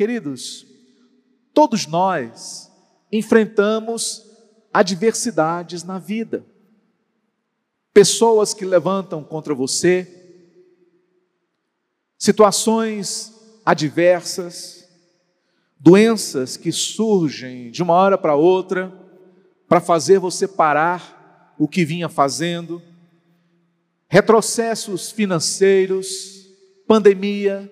Queridos, todos nós enfrentamos adversidades na vida. Pessoas que levantam contra você, situações adversas, doenças que surgem de uma hora para outra para fazer você parar o que vinha fazendo, retrocessos financeiros, pandemia,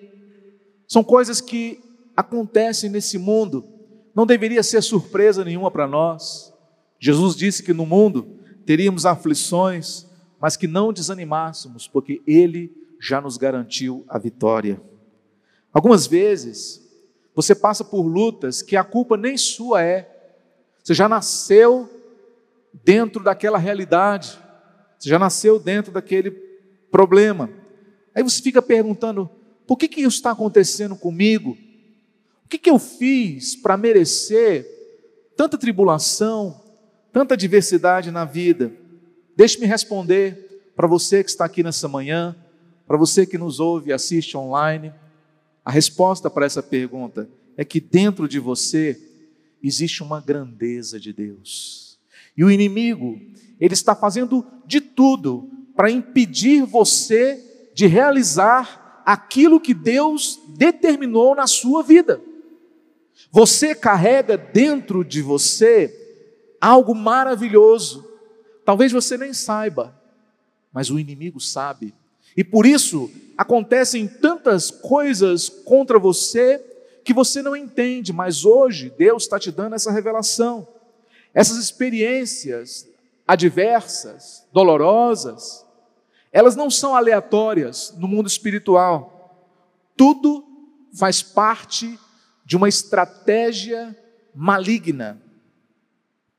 são coisas que acontecem nesse mundo, não deveria ser surpresa nenhuma para nós. Jesus disse que no mundo teríamos aflições, mas que não desanimássemos, porque Ele já nos garantiu a vitória. Algumas vezes, você passa por lutas que a culpa nem sua é, você já nasceu dentro daquela realidade, você já nasceu dentro daquele problema. Aí você fica perguntando: por que, que isso está acontecendo comigo? O que, que eu fiz para merecer tanta tribulação, tanta adversidade na vida? Deixe-me responder para você que está aqui nessa manhã, para você que nos ouve e assiste online. A resposta para essa pergunta é que dentro de você existe uma grandeza de Deus. E o inimigo, ele está fazendo de tudo para impedir você de realizar aquilo que Deus determinou na sua vida. Você carrega dentro de você algo maravilhoso. Talvez você nem saiba, mas o inimigo sabe. E por isso acontecem tantas coisas contra você que você não entende, mas hoje Deus está te dando essa revelação. Essas experiências adversas, dolorosas, elas não são aleatórias no mundo espiritual. Tudo faz parte de uma estratégia maligna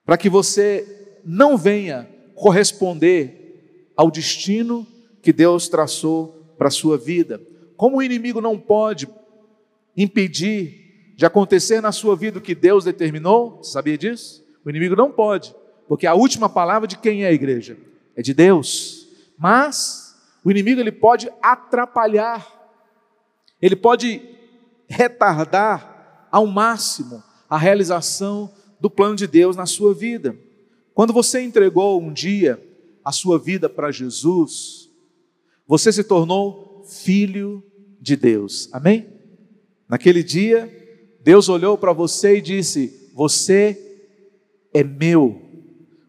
para que você não venha corresponder ao destino que Deus traçou para a sua vida. Como o inimigo não pode impedir de acontecer na sua vida o que Deus determinou, você sabia disso? O inimigo não pode, porque a última palavra de quem é a igreja? É de Deus. Mas o inimigo ele pode atrapalhar, ele pode retardar ao máximo a realização do plano de Deus na sua vida. Quando você entregou um dia a sua vida para Jesus, você se tornou filho de Deus. Amém? Naquele dia, Deus olhou para você e disse: Você é meu,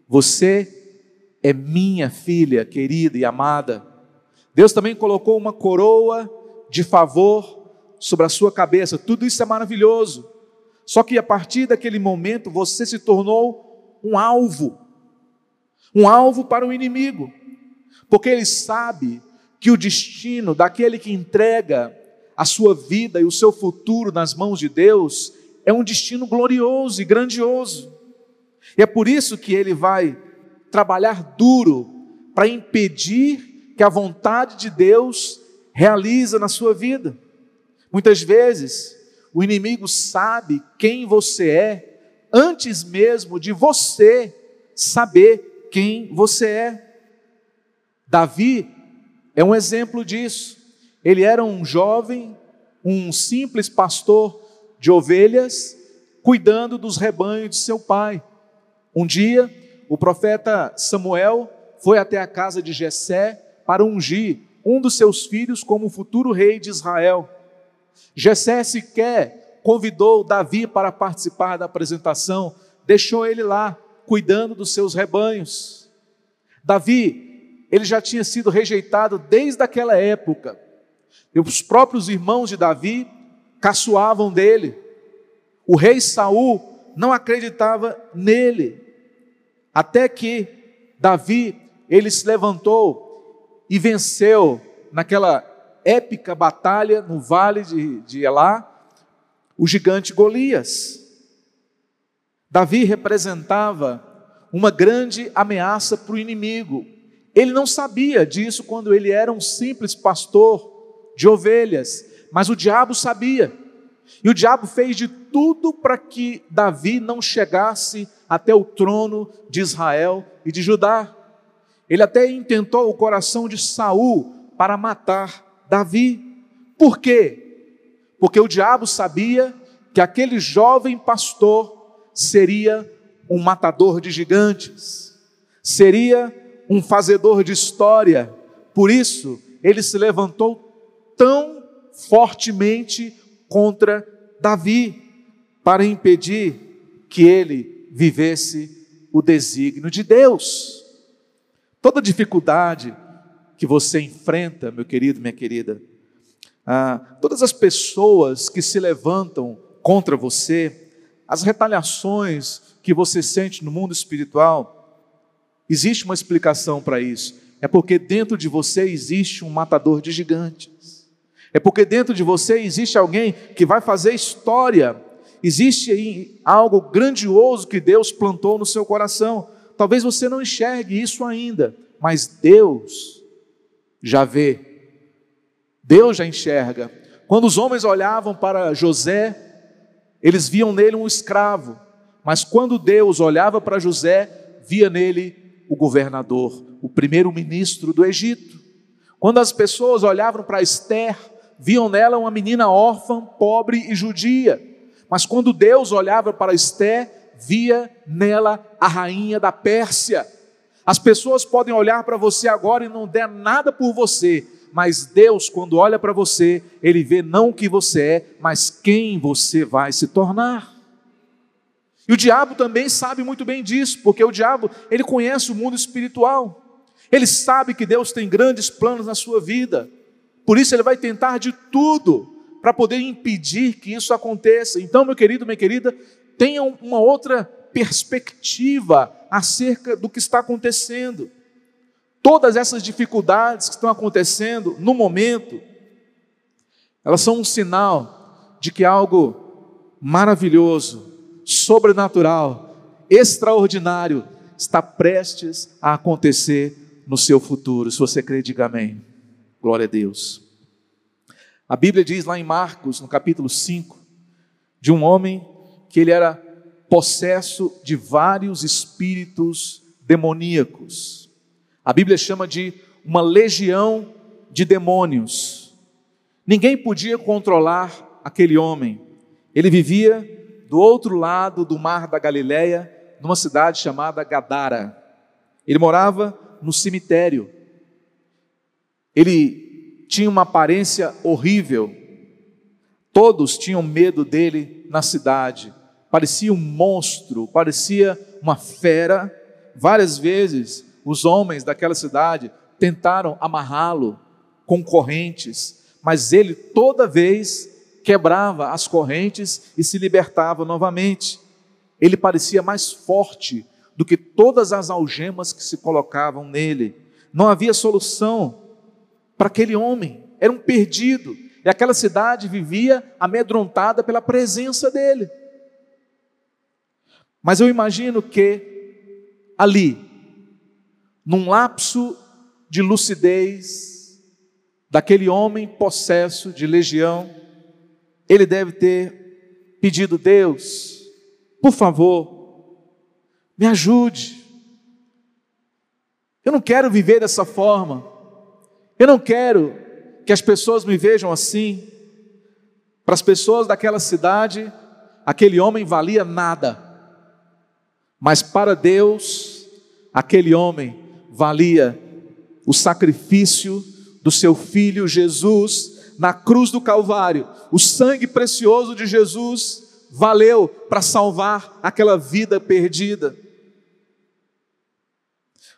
você é minha filha querida e amada. Deus também colocou uma coroa de favor sobre a sua cabeça. Tudo isso é maravilhoso. Só que a partir daquele momento você se tornou um alvo, um alvo para o inimigo, porque ele sabe que o destino daquele que entrega a sua vida e o seu futuro nas mãos de Deus é um destino glorioso e grandioso. E é por isso que ele vai trabalhar duro para impedir que a vontade de Deus realiza na sua vida. Muitas vezes, o inimigo sabe quem você é antes mesmo de você saber quem você é. Davi é um exemplo disso. Ele era um jovem, um simples pastor de ovelhas, cuidando dos rebanhos de seu pai. Um dia, o profeta Samuel foi até a casa de Jessé para ungir um dos seus filhos como futuro rei de Israel. Jessé sequer convidou Davi para participar da apresentação, deixou ele lá, cuidando dos seus rebanhos. Davi, ele já tinha sido rejeitado desde aquela época. E os próprios irmãos de Davi caçoavam dele. O rei Saul não acreditava nele. Até que Davi, ele se levantou e venceu naquela épica batalha no vale de, de Elá, o gigante Golias. Davi representava uma grande ameaça para o inimigo. Ele não sabia disso quando ele era um simples pastor de ovelhas, mas o diabo sabia. E o diabo fez de tudo para que Davi não chegasse até o trono de Israel e de Judá. Ele até intentou o coração de Saul para matar Davi. Por quê? Porque o diabo sabia que aquele jovem pastor seria um matador de gigantes, seria um fazedor de história. Por isso, ele se levantou tão fortemente contra Davi, para impedir que ele vivesse o desígnio de Deus. Toda dificuldade que você enfrenta, meu querido, minha querida, ah, todas as pessoas que se levantam contra você, as retaliações que você sente no mundo espiritual, existe uma explicação para isso. É porque dentro de você existe um matador de gigantes. É porque dentro de você existe alguém que vai fazer história. Existe aí algo grandioso que Deus plantou no seu coração. Talvez você não enxergue isso ainda, mas Deus já vê. Deus já enxerga. Quando os homens olhavam para José, eles viam nele um escravo, mas quando Deus olhava para José, via nele o governador, o primeiro-ministro do Egito. Quando as pessoas olhavam para Esther, viam nela uma menina órfã, pobre e judia. Mas quando Deus olhava para Esther, via nela a rainha da Pérsia. As pessoas podem olhar para você agora e não der nada por você, mas Deus, quando olha para você, Ele vê não o que você é, mas quem você vai se tornar. E o diabo também sabe muito bem disso, porque o diabo, ele conhece o mundo espiritual. Ele sabe que Deus tem grandes planos na sua vida. Por isso ele vai tentar de tudo para poder impedir que isso aconteça. Então, meu querido, minha querida, tenha uma outra perspectiva acerca do que está acontecendo. Todas essas dificuldades que estão acontecendo no momento, elas são um sinal de que algo maravilhoso, sobrenatural, extraordinário está prestes a acontecer no seu futuro. Se você crê, diga amém. Glória a Deus. A Bíblia diz lá em Marcos, no capítulo 5, de um homem que ele era possesso de vários espíritos demoníacos. A Bíblia chama de uma legião de demônios. Ninguém podia controlar aquele homem. Ele vivia do outro lado do mar da Galileia, numa cidade chamada Gadara. Ele morava no cemitério. Ele tinha uma aparência horrível. Todos tinham medo dele na cidade. Parecia um monstro, parecia uma fera. Várias vezes os homens daquela cidade tentaram amarrá-lo com correntes, mas ele toda vez quebrava as correntes e se libertava novamente. Ele parecia mais forte do que todas as algemas que se colocavam nele. Não havia solução para aquele homem, era um perdido, e aquela cidade vivia amedrontada pela presença dele. Mas eu imagino que ali, num lapso de lucidez daquele homem possesso de legião, ele deve ter pedido: Deus, por favor, me ajude. Eu não quero viver dessa forma. Eu não quero que as pessoas me vejam assim. Para as pessoas daquela cidade, aquele homem valia nada. Mas para Deus, aquele homem valia o sacrifício do seu filho Jesus na cruz do Calvário. O sangue precioso de Jesus valeu para salvar aquela vida perdida.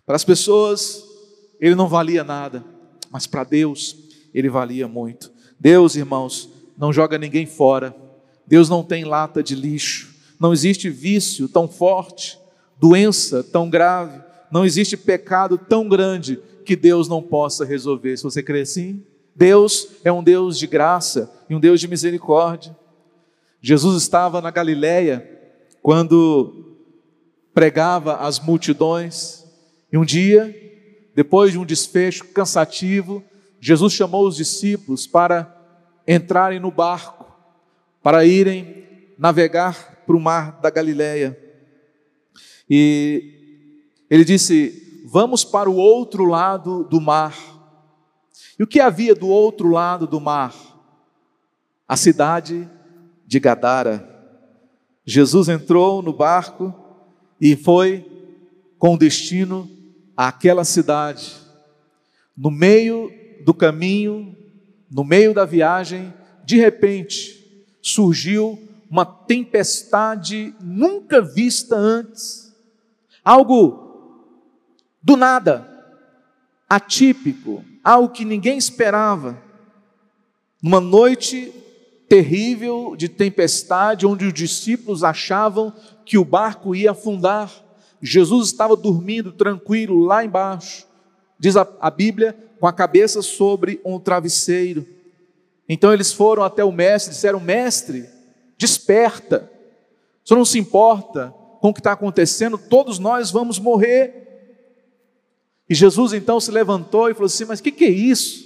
Para as pessoas, ele não valia nada, mas para Deus, ele valia muito. Deus, irmãos, não joga ninguém fora. Deus não tem lata de lixo. Não existe vício tão forte, doença tão grave, não existe pecado tão grande que Deus não possa resolver. Se você crê assim, Deus é um Deus de graça e um Deus de misericórdia. Jesus estava na Galileia quando pregava às multidões, e um dia, depois de um desfecho cansativo, Jesus chamou os discípulos para entrarem no barco, para irem navegar para o mar da Galileia. E ele disse: Vamos para o outro lado do mar. E o que havia do outro lado do mar? A cidade de Gadara. Jesus entrou no barco e foi com destino àquela cidade. No meio do caminho, no meio da viagem, de repente, surgiu uma tempestade nunca vista antes. Algo do nada, atípico, algo que ninguém esperava. Numa noite terrível de tempestade, onde os discípulos achavam que o barco ia afundar. Jesus estava dormindo tranquilo lá embaixo, diz a, a Bíblia, com a cabeça sobre um travesseiro. Então eles foram até o mestre disseram: Mestre, desperta, senhor não se importa com o que está acontecendo, todos nós vamos morrer. E Jesus então se levantou e falou assim: Mas o que, que é isso?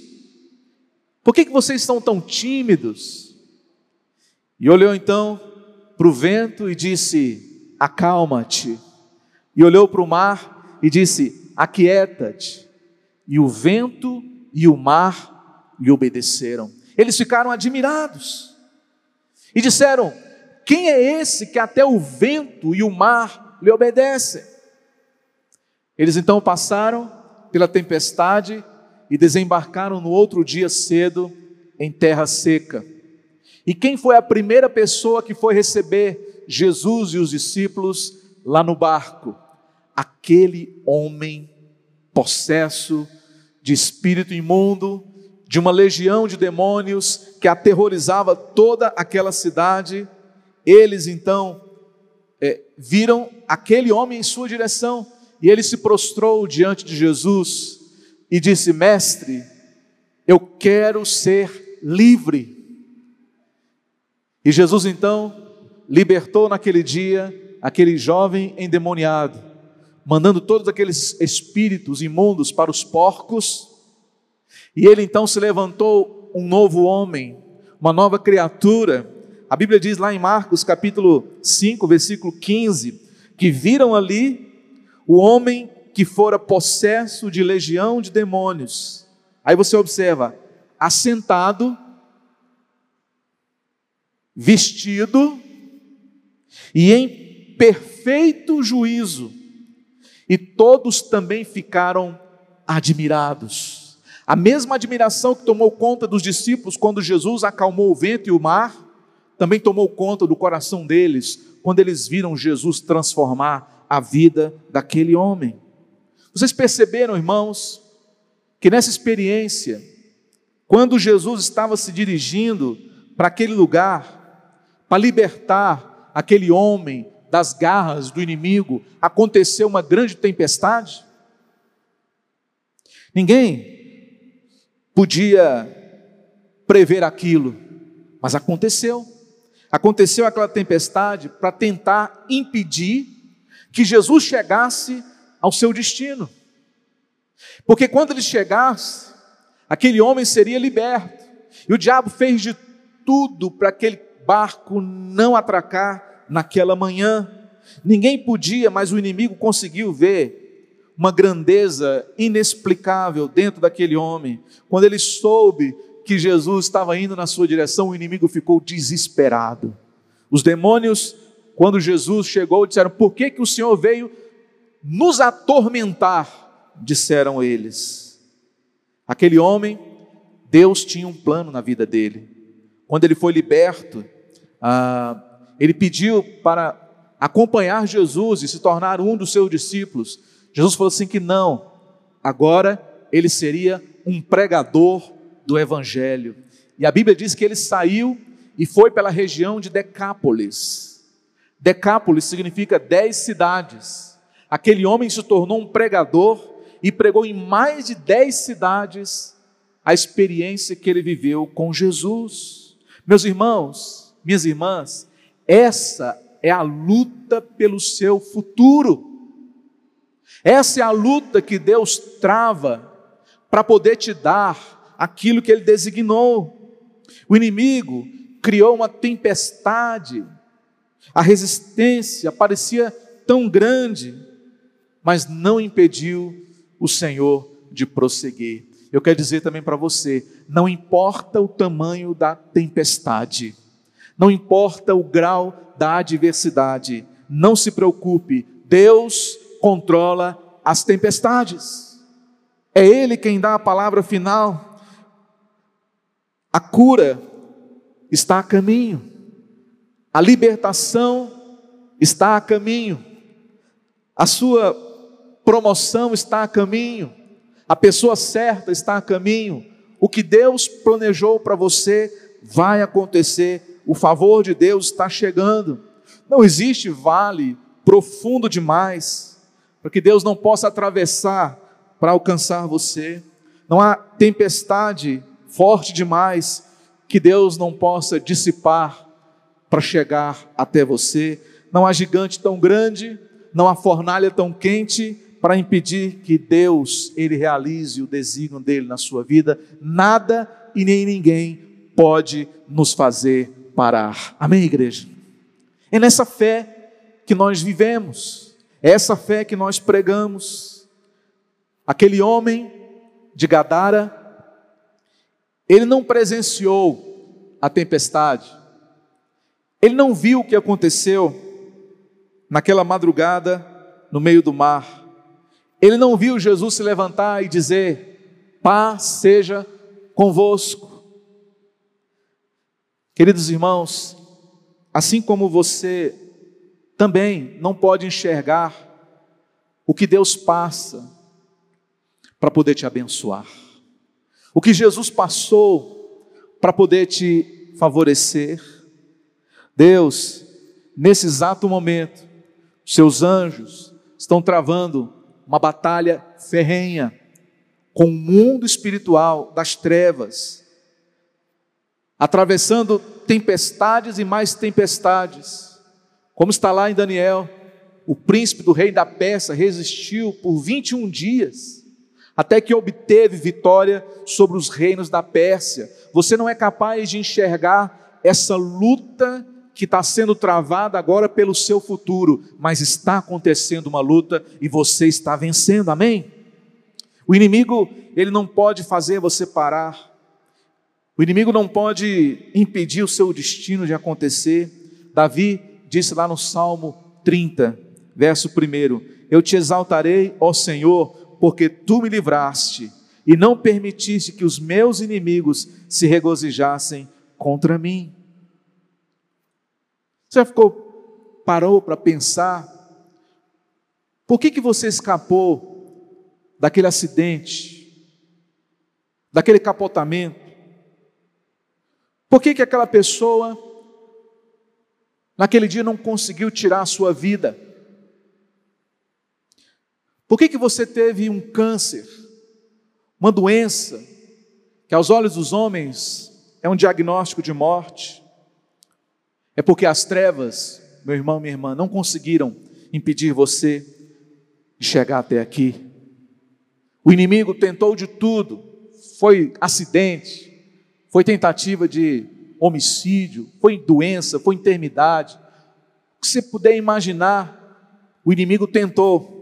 Por que, que vocês estão tão tímidos? E olhou então para o vento e disse: Acalma-te. E olhou para o mar e disse: Aquieta-te. E o vento e o mar lhe obedeceram. Eles ficaram admirados e disseram: Quem é esse que até o vento e o mar lhe obedecem? Eles então passaram pela tempestade e desembarcaram no outro dia cedo em terra seca. E quem foi a primeira pessoa que foi receber Jesus e os discípulos lá no barco? Aquele homem possesso de espírito imundo, de uma legião de demônios que aterrorizava toda aquela cidade. Eles então é, viram aquele homem em sua direção e ele se prostrou diante de Jesus e disse: Mestre, eu quero ser livre. E Jesus então libertou naquele dia aquele jovem endemoniado, mandando todos aqueles espíritos imundos para os porcos, e ele então se levantou um novo homem, uma nova criatura. A Bíblia diz lá em Marcos capítulo 5, versículo 15, que viram ali o homem que fora possesso de legião de demônios. Aí você observa, assentado, vestido e em perfeito juízo. E todos também ficaram admirados. A mesma admiração que tomou conta dos discípulos quando Jesus acalmou o vento e o mar, também tomou conta do coração deles quando eles viram Jesus transformar a vida daquele homem. Vocês perceberam, irmãos, que nessa experiência, quando Jesus estava se dirigindo para aquele lugar, para libertar aquele homem das garras do inimigo, aconteceu uma grande tempestade? Ninguém podia prever aquilo, mas aconteceu. Aconteceu aquela tempestade para tentar impedir que Jesus chegasse ao seu destino. Porque quando ele chegasse, aquele homem seria liberto. E o diabo fez de tudo para aquele barco não atracar naquela manhã. Ninguém podia, mas o inimigo conseguiu ver uma grandeza inexplicável dentro daquele homem. Quando ele soube que Jesus estava indo na sua direção, o inimigo ficou desesperado. Os demônios quando Jesus chegou, disseram: Por que, que o Senhor veio nos atormentar? Disseram eles. Aquele homem, Deus tinha um plano na vida dele. Quando ele foi liberto, ah, ele pediu para acompanhar Jesus e se tornar um dos seus discípulos. Jesus falou assim: que não, agora ele seria um pregador do Evangelho. E a Bíblia diz que ele saiu e foi pela região de Decápolis. Decápolis significa dez cidades. Aquele homem se tornou um pregador e pregou em mais de dez cidades a experiência que ele viveu com Jesus. Meus irmãos, minhas irmãs, essa é a luta pelo seu futuro. Essa é a luta que Deus trava para poder te dar aquilo que Ele designou. O inimigo criou uma tempestade a resistência parecia tão grande, mas não impediu o Senhor de prosseguir. Eu quero dizer também para você: não importa o tamanho da tempestade, Não importa o grau da adversidade, não se preocupe, Deus controla as tempestades. É Ele quem dá a palavra final. A cura está a caminho, a libertação está a caminho, a sua promoção está a caminho, a pessoa certa está a caminho, o que Deus planejou para você vai acontecer, o favor de Deus está chegando. Não existe vale profundo demais para que Deus não possa atravessar para alcançar você. Não há tempestade forte demais que Deus não possa dissipar para chegar até você. Não há gigante tão grande, não há fornalha tão quente para impedir que Deus ele realize o desígnio dele na sua vida. Nada e nem ninguém pode nos fazer parar. Amém, igreja. É nessa fé que nós vivemos. Essa fé que nós pregamos. Aquele homem de Gadara ele não presenciou a tempestade, ele não viu o que aconteceu naquela madrugada no meio do mar, ele não viu Jesus se levantar e dizer: Paz seja convosco. Queridos irmãos, assim como você também não pode enxergar o que Deus passa para poder te abençoar o que Jesus passou para poder te favorecer. Deus, nesse exato momento, seus anjos estão travando uma batalha ferrenha com o mundo espiritual das trevas, atravessando tempestades e mais tempestades. Como está lá em Daniel, o príncipe do rei da Pérsia resistiu por 21 dias até que obteve vitória sobre os reinos da Pérsia. Você não é capaz de enxergar essa luta que está sendo travada agora pelo seu futuro, mas está acontecendo uma luta e você está vencendo, amém? O inimigo, ele não pode fazer você parar, o inimigo não pode impedir o seu destino de acontecer. Davi disse lá no Salmo 30, verso 1: Eu te exaltarei, ó Senhor, porque tu me livraste e não permitiste que os meus inimigos se regozijassem contra mim. Você já ficou, parou para pensar, por que, que você escapou daquele acidente, daquele capotamento? Por que, que aquela pessoa, naquele dia, não conseguiu tirar a sua vida? Por que, que você teve um câncer, uma doença, que aos olhos dos homens é um diagnóstico de morte? É porque as trevas, meu irmão, minha irmã, não conseguiram impedir você de chegar até aqui. O inimigo tentou de tudo, foi acidente, foi tentativa de homicídio, foi doença, foi enfermidade. O que você puder imaginar, o inimigo tentou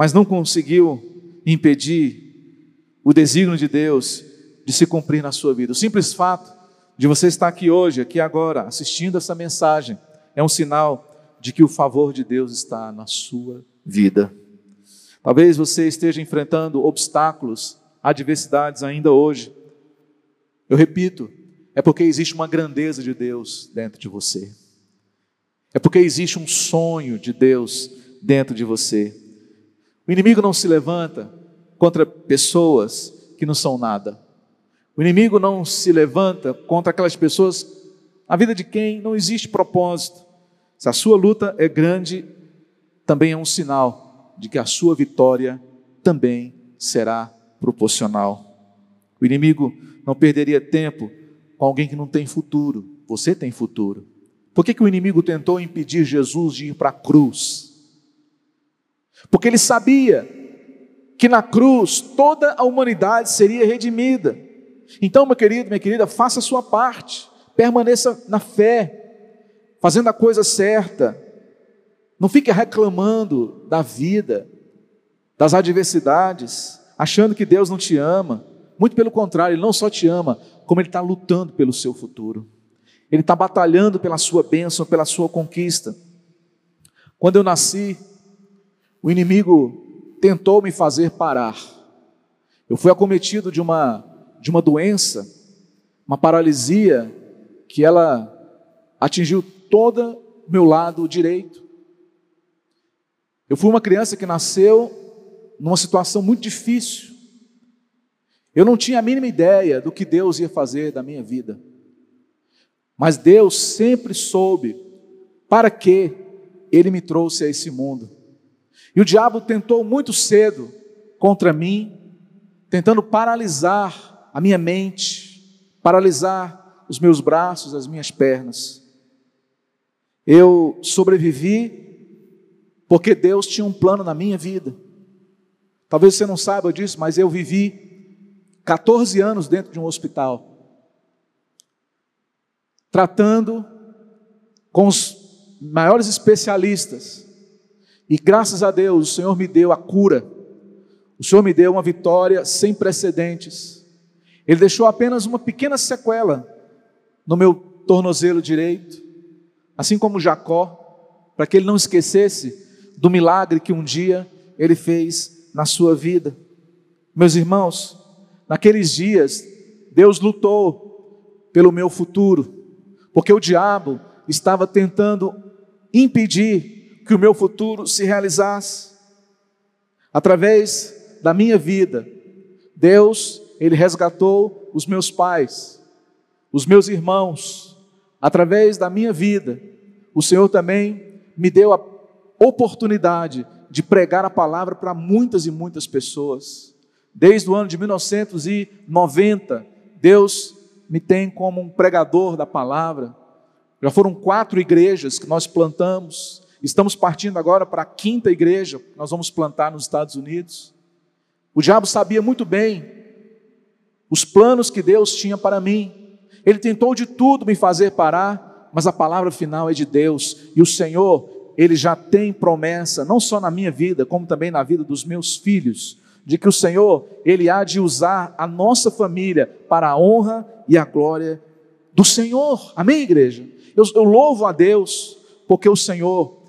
mas não conseguiu impedir o desígnio de Deus de se cumprir na sua vida. O simples fato de você estar aqui hoje, aqui agora, assistindo essa mensagem, é um sinal de que o favor de Deus está na sua vida. Talvez você esteja enfrentando obstáculos, adversidades ainda hoje. Eu repito, é porque existe uma grandeza de Deus dentro de você. É porque existe um sonho de Deus dentro de você. O inimigo não se levanta contra pessoas que não são nada. O inimigo não se levanta contra aquelas pessoas, a vida de quem não existe propósito. Se a sua luta é grande, também é um sinal de que a sua vitória também será proporcional. O inimigo não perderia tempo com alguém que não tem futuro. Você tem futuro. Por que, que o inimigo tentou impedir Jesus de ir para a cruz? Porque ele sabia que na cruz toda a humanidade seria redimida. Então, meu querido, minha querida, faça a sua parte, permaneça na fé, fazendo a coisa certa. Não fique reclamando da vida, das adversidades, achando que Deus não te ama. Muito pelo contrário, Ele não só te ama, como Ele está lutando pelo seu futuro. Ele está batalhando pela sua bênção, pela sua conquista. Quando eu nasci, o inimigo tentou me fazer parar. Eu fui acometido de uma, de uma doença, uma paralisia, que ela atingiu todo o meu lado direito. Eu fui uma criança que nasceu numa situação muito difícil. Eu não tinha a mínima ideia do que Deus ia fazer da minha vida. Mas Deus sempre soube para que Ele me trouxe a esse mundo. E o diabo tentou muito cedo contra mim, tentando paralisar a minha mente, paralisar os meus braços, as minhas pernas. Eu sobrevivi porque Deus tinha um plano na minha vida. Talvez você não saiba disso, mas eu vivi 14 anos dentro de um hospital tratando com os maiores especialistas. E graças a Deus, o Senhor me deu a cura. O Senhor me deu uma vitória sem precedentes. Ele deixou apenas uma pequena sequela no meu tornozelo direito, assim como Jacó, para que ele não esquecesse do milagre que um dia ele fez na sua vida. Meus irmãos, naqueles dias, Deus lutou pelo meu futuro porque o diabo estava tentando impedir que o meu futuro se realizasse. Através da minha vida, Deus, Ele resgatou os meus pais, os meus irmãos, através da minha vida, o Senhor também me deu a oportunidade de pregar a palavra para muitas e muitas pessoas. Desde o ano de 1990, Deus me tem como um pregador da palavra. Já foram quatro igrejas que nós plantamos. Estamos partindo agora para a quinta igreja que nós vamos plantar nos Estados Unidos. O diabo sabia muito bem os planos que Deus tinha para mim. Ele tentou de tudo me fazer parar, mas a palavra final é de Deus. E o Senhor, ele já tem promessa, não só na minha vida, como também na vida dos meus filhos, de que o Senhor, ele há de usar a nossa família para a honra e a glória do Senhor. Amém, igreja? Eu, eu louvo a Deus, porque o Senhor,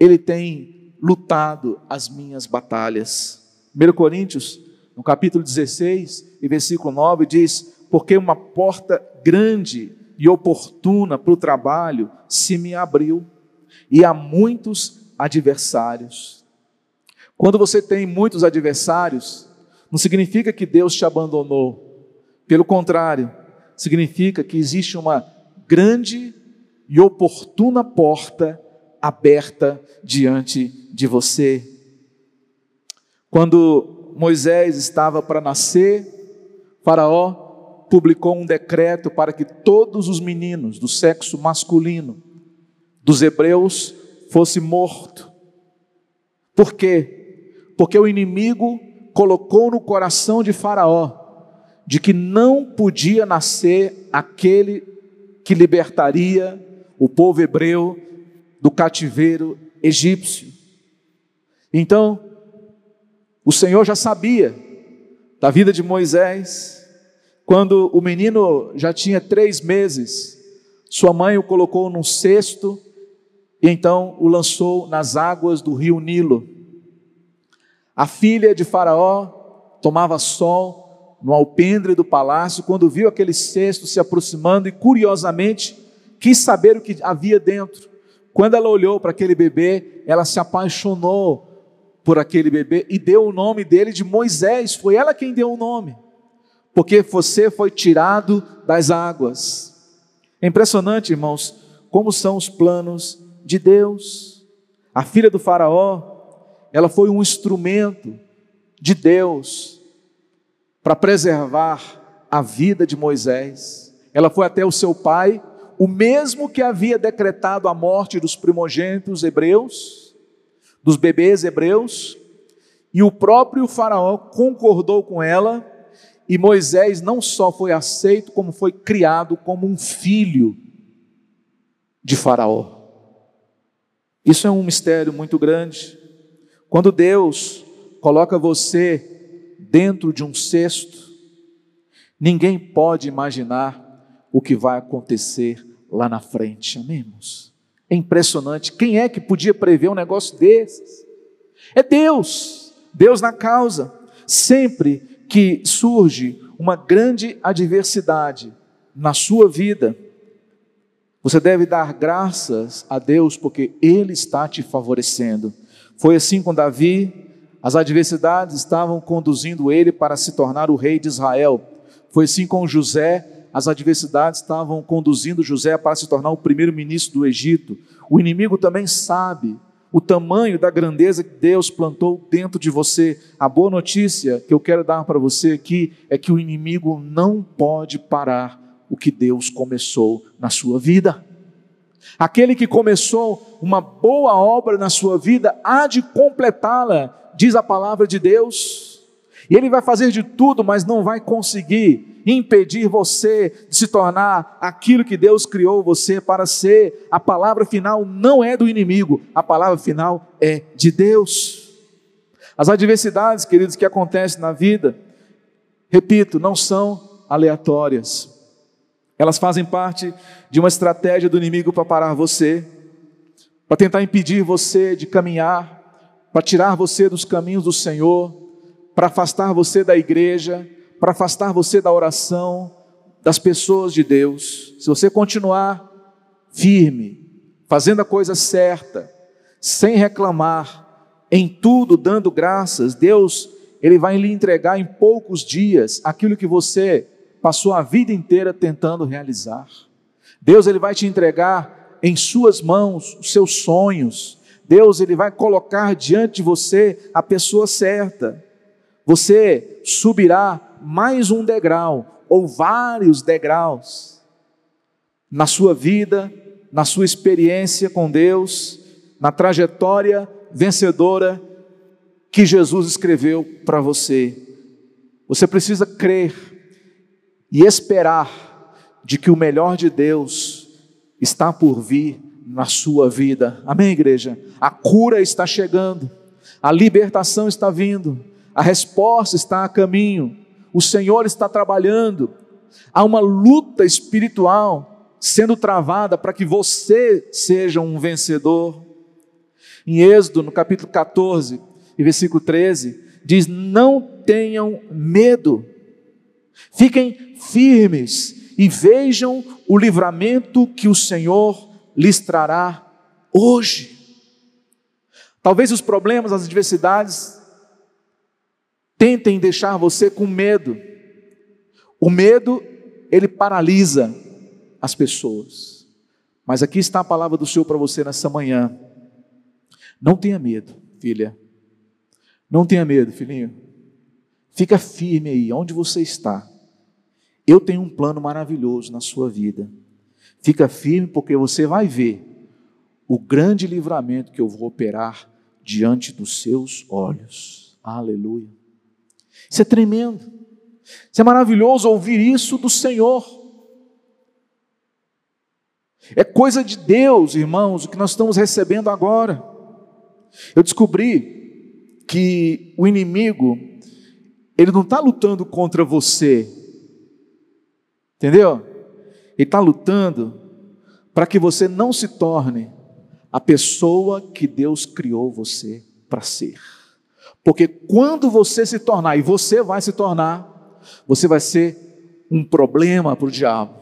Ele tem lutado as minhas batalhas. 1 Coríntios, no capítulo 16 e versículo 9, diz: Porque uma porta grande e oportuna para o trabalho se me abriu, e há muitos adversários. Quando você tem muitos adversários, não significa que Deus te abandonou. Pelo contrário, significa que existe uma grande e oportuna porta aberta diante de você. Quando Moisés estava para nascer, Faraó publicou um decreto para que todos os meninos do sexo masculino dos hebreus fossem mortos. Por quê? Porque o inimigo colocou no coração de Faraó de que não podia nascer aquele que libertaria o povo hebreu do cativeiro egípcio. Então, o Senhor já sabia da vida de Moisés, quando o menino já tinha três meses, sua mãe o colocou num cesto e então o lançou nas águas do rio Nilo. A filha de Faraó tomava sol no alpendre do palácio, quando viu aquele cesto se aproximando e curiosamente quis saber o que havia dentro. Quando ela olhou para aquele bebê, ela se apaixonou por aquele bebê e deu o nome dele de Moisés. Foi ela quem deu o nome, porque você foi tirado das águas. É impressionante, irmãos, como são os planos de Deus. A filha do Faraó, ela foi um instrumento de Deus para preservar a vida de Moisés. Ela foi até o seu pai, o mesmo que havia decretado a morte dos primogênitos hebreus, dos bebês hebreus, e o próprio Faraó concordou com ela, e Moisés não só foi aceito, como foi criado como um filho de Faraó. Isso é um mistério muito grande. Quando Deus coloca você dentro de um cesto, ninguém pode imaginar o que vai acontecer lá na frente. Amém, irmãos? É impressionante. Quem é que podia prever um negócio desses? É Deus. Deus na causa. Sempre que surge uma grande adversidade na sua vida, você deve dar graças a Deus porque Ele está te favorecendo. Foi assim com Davi, as adversidades estavam conduzindo ele para se tornar o rei de Israel. Foi assim com José, as adversidades estavam conduzindo José para se tornar o primeiro-ministro do Egito. O inimigo também sabe o tamanho da grandeza que Deus plantou dentro de você. A boa notícia que eu quero dar para você aqui é que o inimigo não pode parar o que Deus começou na sua vida. Aquele que começou uma boa obra na sua vida há de completá-la, diz a palavra de Deus. E ele vai fazer de tudo, mas não vai conseguir impedir você de se tornar aquilo que Deus criou você para ser. A palavra final não é do inimigo, a palavra final é de Deus. As adversidades, queridos, que acontecem na vida, repito, não são aleatórias. Elas fazem parte de uma estratégia do inimigo para parar você, para tentar impedir você de caminhar, para tirar você dos caminhos do Senhor, para afastar você da igreja, para afastar você da oração, das pessoas de Deus. Se você continuar firme, fazendo a coisa certa, sem reclamar, em tudo dando graças, Deus, ele vai lhe entregar em poucos dias aquilo que você passou a vida inteira tentando realizar. Deus ele vai te entregar em suas mãos os seus sonhos. Deus ele vai colocar diante de você a pessoa certa. Você subirá mais um degrau ou vários degraus na sua vida, na sua experiência com Deus, na trajetória vencedora que Jesus escreveu para você. Você precisa crer e esperar de que o melhor de Deus está por vir na sua vida. Amém, igreja? A cura está chegando, a libertação está vindo, a resposta está a caminho o Senhor está trabalhando, há uma luta espiritual sendo travada para que você seja um vencedor. Em Êxodo, no capítulo 14 e versículo 13, diz: Não tenham medo, fiquem firmes e vejam o livramento que o Senhor lhes trará hoje. Talvez os problemas, as adversidades tentem deixar você com medo. O medo, ele paralisa as pessoas. Mas aqui está a palavra do Senhor para você nessa manhã. Não tenha medo, filha. Não tenha medo, filhinho. Fica firme aí, onde você está. Eu tenho um plano maravilhoso na sua vida. Fica firme porque você vai ver o grande livramento que eu vou operar diante dos seus olhos. Aleluia. Isso é tremendo. Isso é maravilhoso ouvir isso do Senhor. É coisa de Deus, irmãos, o que nós estamos recebendo agora. Eu descobri que o inimigo, ele não está lutando contra você, entendeu? Ele está lutando para que você não se torne a pessoa que Deus criou você para ser. Porque quando você se tornar, e você vai se tornar, você vai ser um problema para o diabo.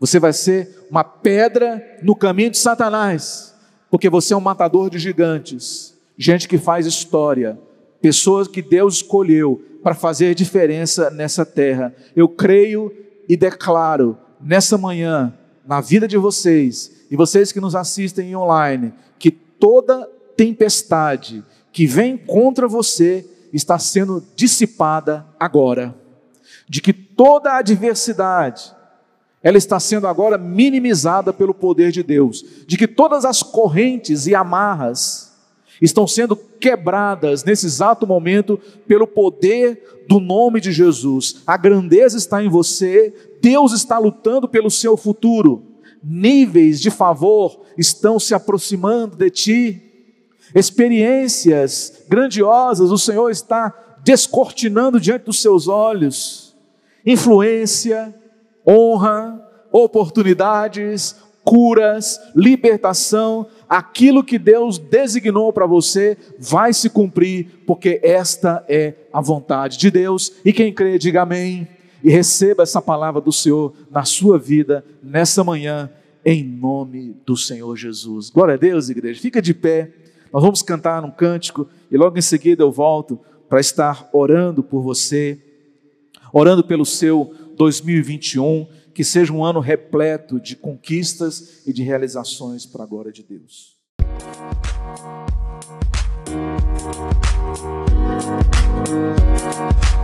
Você vai ser uma pedra no caminho de Satanás. Porque você é um matador de gigantes. Gente que faz história. Pessoas que Deus escolheu para fazer diferença nessa terra. Eu creio e declaro nessa manhã, na vida de vocês, e vocês que nos assistem online, que toda tempestade, que vem contra você está sendo dissipada agora. De que toda adversidade, ela está sendo agora minimizada pelo poder de Deus. De que todas as correntes e amarras estão sendo quebradas nesse exato momento pelo poder do nome de Jesus. A grandeza está em você, Deus está lutando pelo seu futuro. Níveis de favor estão se aproximando de ti experiências grandiosas o Senhor está descortinando diante dos seus olhos. Influência, honra, oportunidades, curas, libertação, aquilo que Deus designou para você vai se cumprir, porque esta é a vontade de Deus. E quem crê, diga amém. E receba essa palavra do Senhor na sua vida nessa manhã, em nome do Senhor Jesus. Glória a Deus, igreja. Fica de pé. Nós vamos cantar um cântico e logo em seguida eu volto para estar orando por você, orando pelo seu 2021, que seja um ano repleto de conquistas e de realizações para a glória de Deus. Música